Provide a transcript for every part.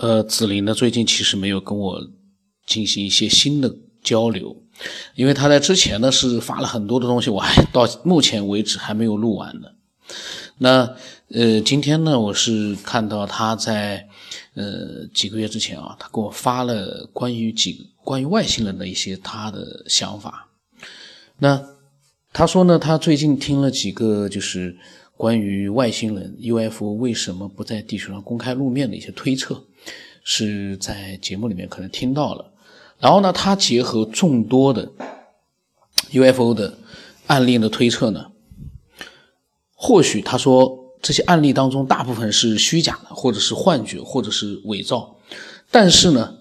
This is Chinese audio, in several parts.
呃，子林呢，最近其实没有跟我进行一些新的交流，因为他在之前呢是发了很多的东西，我还到目前为止还没有录完呢。那呃，今天呢，我是看到他在呃几个月之前啊，他给我发了关于几关于外星人的一些他的想法。那他说呢，他最近听了几个就是关于外星人 UFO 为什么不在地球上公开露面的一些推测。是在节目里面可能听到了，然后呢，他结合众多的 UFO 的案例的推测呢，或许他说这些案例当中大部分是虚假的，或者是幻觉，或者是伪造，但是呢，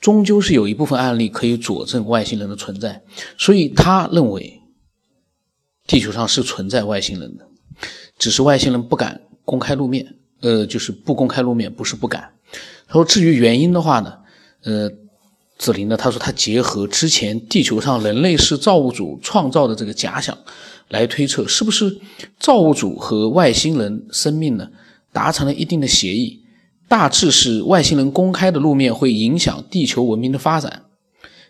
终究是有一部分案例可以佐证外星人的存在，所以他认为地球上是存在外星人的，只是外星人不敢公开露面，呃，就是不公开露面，不是不敢。他说：“至于原因的话呢，呃，子林呢，他说他结合之前地球上人类是造物主创造的这个假想，来推测是不是造物主和外星人生命呢达成了一定的协议，大致是外星人公开的露面会影响地球文明的发展，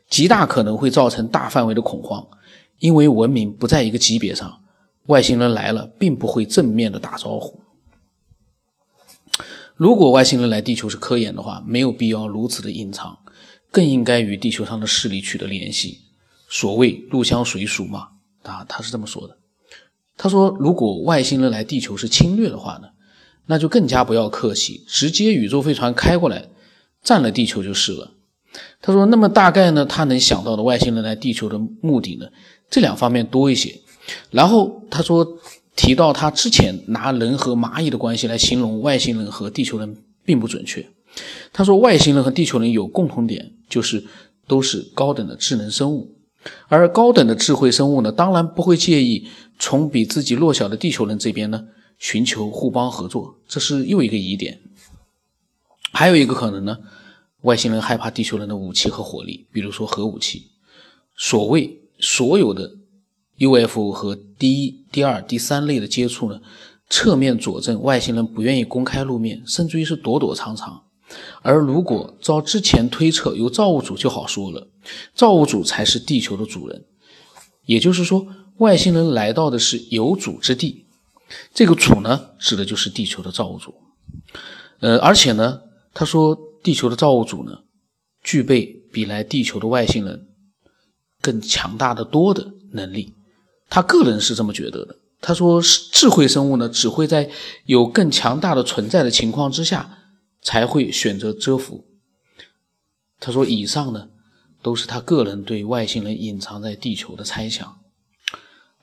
极大可能会造成大范围的恐慌，因为文明不在一个级别上，外星人来了并不会正面的打招呼。”如果外星人来地球是科研的话，没有必要如此的隐藏，更应该与地球上的势力取得联系。所谓入乡随俗嘛，啊，他是这么说的。他说，如果外星人来地球是侵略的话呢，那就更加不要客气，直接宇宙飞船开过来，占了地球就是了。他说，那么大概呢，他能想到的外星人来地球的目的呢，这两方面多一些。然后他说。提到他之前拿人和蚂蚁的关系来形容外星人和地球人并不准确。他说外星人和地球人有共同点，就是都是高等的智能生物，而高等的智慧生物呢，当然不会介意从比自己弱小的地球人这边呢寻求互帮合作，这是又一个疑点。还有一个可能呢，外星人害怕地球人的武器和火力，比如说核武器。所谓所有的。UFO 和第一、第二、第三类的接触呢，侧面佐证外星人不愿意公开露面，甚至于是躲躲藏藏。而如果照之前推测，有造物主就好说了，造物主才是地球的主人。也就是说，外星人来到的是有主之地，这个主呢，指的就是地球的造物主。呃，而且呢，他说地球的造物主呢，具备比来地球的外星人更强大的多的能力。他个人是这么觉得的。他说：“智慧生物呢，只会在有更强大的存在的情况之下，才会选择蛰伏。”他说：“以上呢，都是他个人对外星人隐藏在地球的猜想。”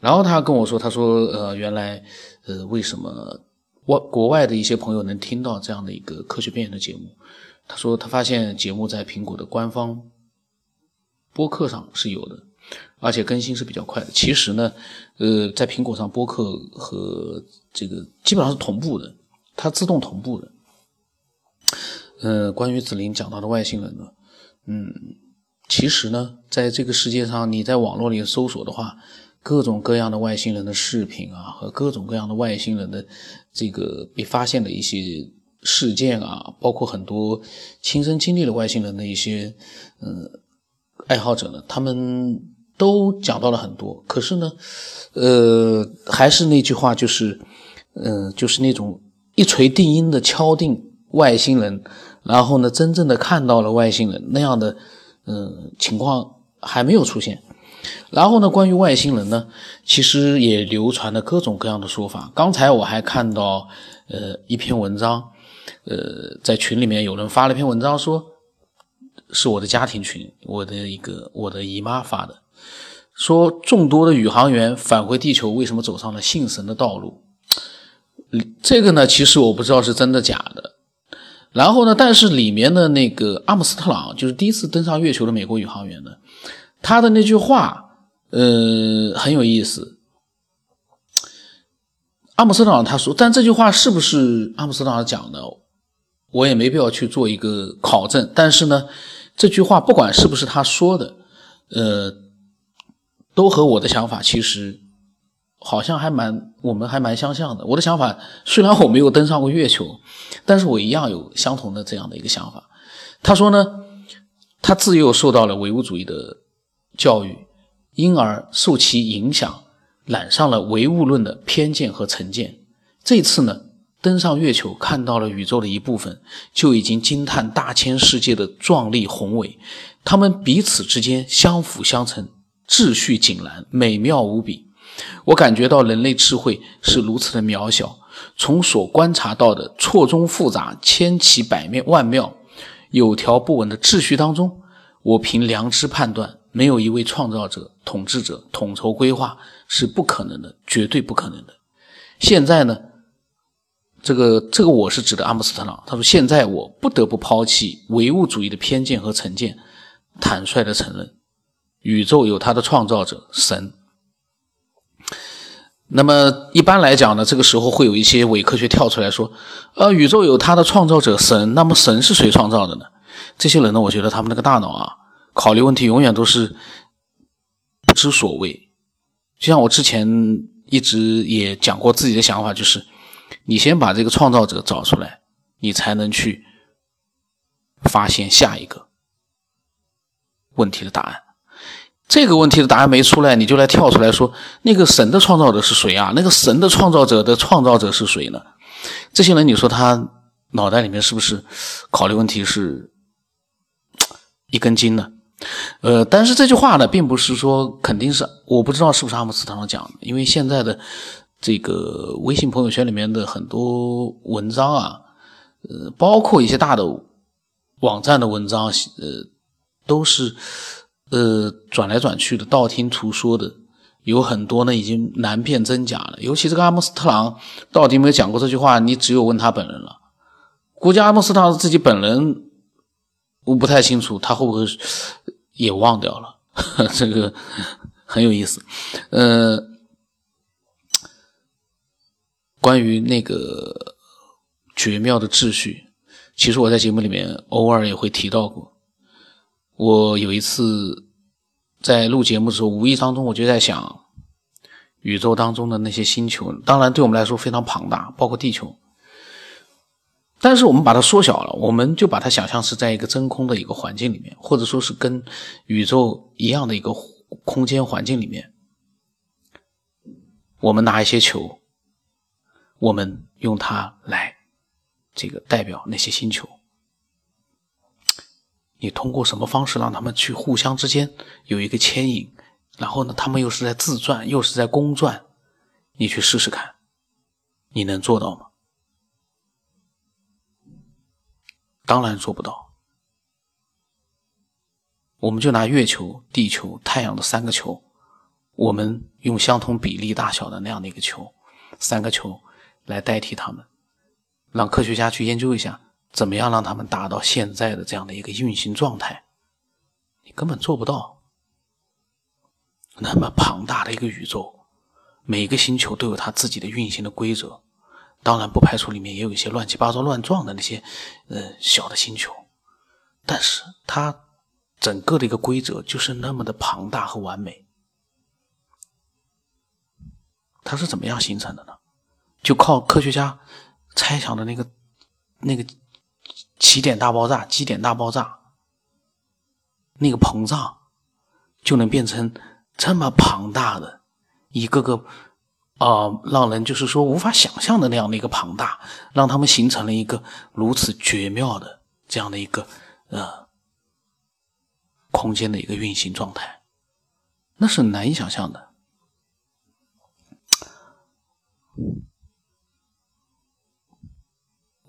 然后他跟我说：“他说，呃，原来，呃，为什么外国外的一些朋友能听到这样的一个科学边缘的节目？他说他发现节目在苹果的官方播客上是有的。”而且更新是比较快的。其实呢，呃，在苹果上播客和这个基本上是同步的，它自动同步的。呃，关于子林讲到的外星人呢，嗯，其实呢，在这个世界上，你在网络里搜索的话，各种各样的外星人的视频啊，和各种各样的外星人的这个被发现的一些事件啊，包括很多亲身经历的外星人的一些嗯爱好者呢，他们。都讲到了很多，可是呢，呃，还是那句话，就是，嗯，就是那种一锤定音的敲定外星人，然后呢，真正的看到了外星人那样的，嗯，情况还没有出现。然后呢，关于外星人呢，其实也流传了各种各样的说法。刚才我还看到，呃，一篇文章，呃，在群里面有人发了一篇文章，说是我的家庭群，我的一个我的姨妈发的。说众多的宇航员返回地球，为什么走上了信神的道路？这个呢，其实我不知道是真的假的。然后呢，但是里面的那个阿姆斯特朗，就是第一次登上月球的美国宇航员呢，他的那句话，呃，很有意思。阿姆斯特朗他说，但这句话是不是阿姆斯特朗讲的，我也没必要去做一个考证。但是呢，这句话不管是不是他说的，呃。都和我的想法其实好像还蛮我们还蛮相像的。我的想法虽然我没有登上过月球，但是我一样有相同的这样的一个想法。他说呢，他自幼受到了唯物主义的教育，因而受其影响，染上了唯物论的偏见和成见。这次呢，登上月球，看到了宇宙的一部分，就已经惊叹大千世界的壮丽宏伟。他们彼此之间相辅相成，秩序井然，美妙无比。我感觉到人类智慧是如此的渺小，从所观察到的错综复杂、千奇百面、万妙、有条不紊的秩序当中，我凭良知判断，没有一位创造者、统治者统筹规划是不可能的，绝对不可能的。现在呢？这个这个我是指的阿姆斯特朗。他说：“现在我不得不抛弃唯物主义的偏见和成见，坦率地承认，宇宙有它的创造者神。那么一般来讲呢，这个时候会有一些伪科学跳出来说：，呃，宇宙有它的创造者神，那么神是谁创造的呢？这些人呢，我觉得他们那个大脑啊，考虑问题永远都是不知所谓。就像我之前一直也讲过自己的想法，就是。”你先把这个创造者找出来，你才能去发现下一个问题的答案。这个问题的答案没出来，你就来跳出来说那个神的创造者是谁啊？那个神的创造者的创造者是谁呢？这些人，你说他脑袋里面是不是考虑问题是一根筋呢？呃，但是这句话呢，并不是说肯定是，我不知道是不是阿姆斯特朗讲的，因为现在的。这个微信朋友圈里面的很多文章啊，呃，包括一些大的网站的文章，呃，都是呃转来转去的，道听途说的，有很多呢已经难辨真假了。尤其这个阿姆斯特朗到底没有讲过这句话，你只有问他本人了。估计阿姆斯特朗自己本人，我不太清楚，他会不会也忘掉了？这个很有意思，呃。关于那个绝妙的秩序，其实我在节目里面偶尔也会提到过。我有一次在录节目的时候，无意当中我就在想，宇宙当中的那些星球，当然对我们来说非常庞大，包括地球。但是我们把它缩小了，我们就把它想象是在一个真空的一个环境里面，或者说是跟宇宙一样的一个空间环境里面，我们拿一些球。我们用它来，这个代表那些星球。你通过什么方式让他们去互相之间有一个牵引？然后呢，他们又是在自转，又是在公转，你去试试看，你能做到吗？当然做不到。我们就拿月球、地球、太阳的三个球，我们用相同比例大小的那样的一个球，三个球。来代替它们，让科学家去研究一下，怎么样让他们达到现在的这样的一个运行状态？你根本做不到。那么庞大的一个宇宙，每个星球都有它自己的运行的规则，当然不排除里面也有一些乱七八糟、乱撞的那些呃小的星球，但是它整个的一个规则就是那么的庞大和完美。它是怎么样形成的呢？就靠科学家猜想的那个那个起点大爆炸、基点大爆炸，那个膨胀就能变成这么庞大的一个个啊，让人就是说无法想象的那样的一个庞大，让他们形成了一个如此绝妙的这样的一个呃空间的一个运行状态，那是难以想象的。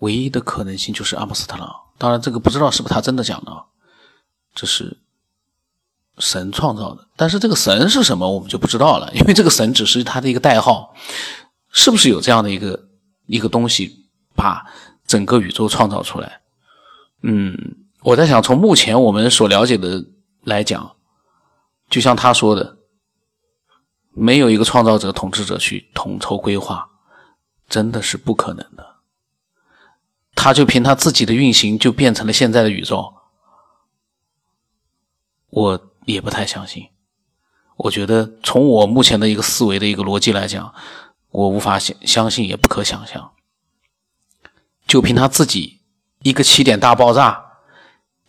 唯一的可能性就是阿姆斯特朗，当然这个不知道是不是他真的讲的，这是神创造的，但是这个神是什么我们就不知道了，因为这个神只是他的一个代号，是不是有这样的一个一个东西把整个宇宙创造出来？嗯，我在想，从目前我们所了解的来讲，就像他说的，没有一个创造者、统治者去统筹规划，真的是不可能的。他就凭他自己的运行，就变成了现在的宇宙。我也不太相信。我觉得从我目前的一个思维的一个逻辑来讲，我无法相相信，也不可想象。就凭他自己一个起点大爆炸，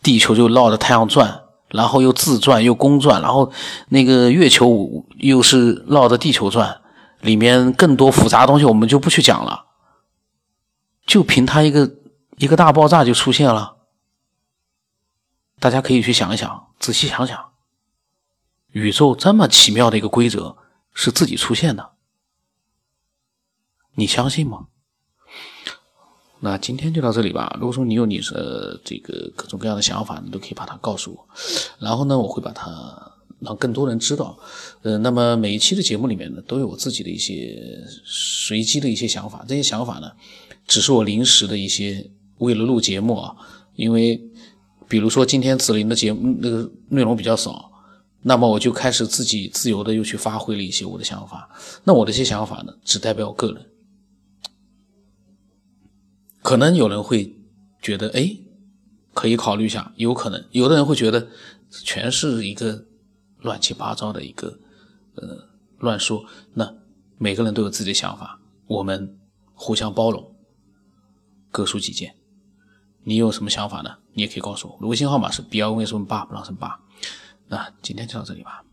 地球就绕着太阳转，然后又自转又公转，然后那个月球又是绕着地球转，里面更多复杂的东西我们就不去讲了。就凭他一个一个大爆炸就出现了，大家可以去想一想，仔细想想，宇宙这么奇妙的一个规则是自己出现的，你相信吗？那今天就到这里吧。如果说你有你的这个各种各样的想法，你都可以把它告诉我。然后呢，我会把它让更多人知道。呃，那么每一期的节目里面呢，都有我自己的一些随机的一些想法。这些想法呢，只是我临时的一些为了录节目啊。因为比如说今天子林的节目那个内容比较少，那么我就开始自己自由的又去发挥了一些我的想法。那我的一些想法呢，只代表我个人。可能有人会觉得，哎，可以考虑一下。有可能，有的人会觉得，全是一个乱七八糟的一个，呃，乱说。那每个人都有自己的想法，我们互相包容，各抒己见。你有什么想法呢？你也可以告诉我。微信号码是 b 幺 v 什么八不让什么八。那今天就到这里吧。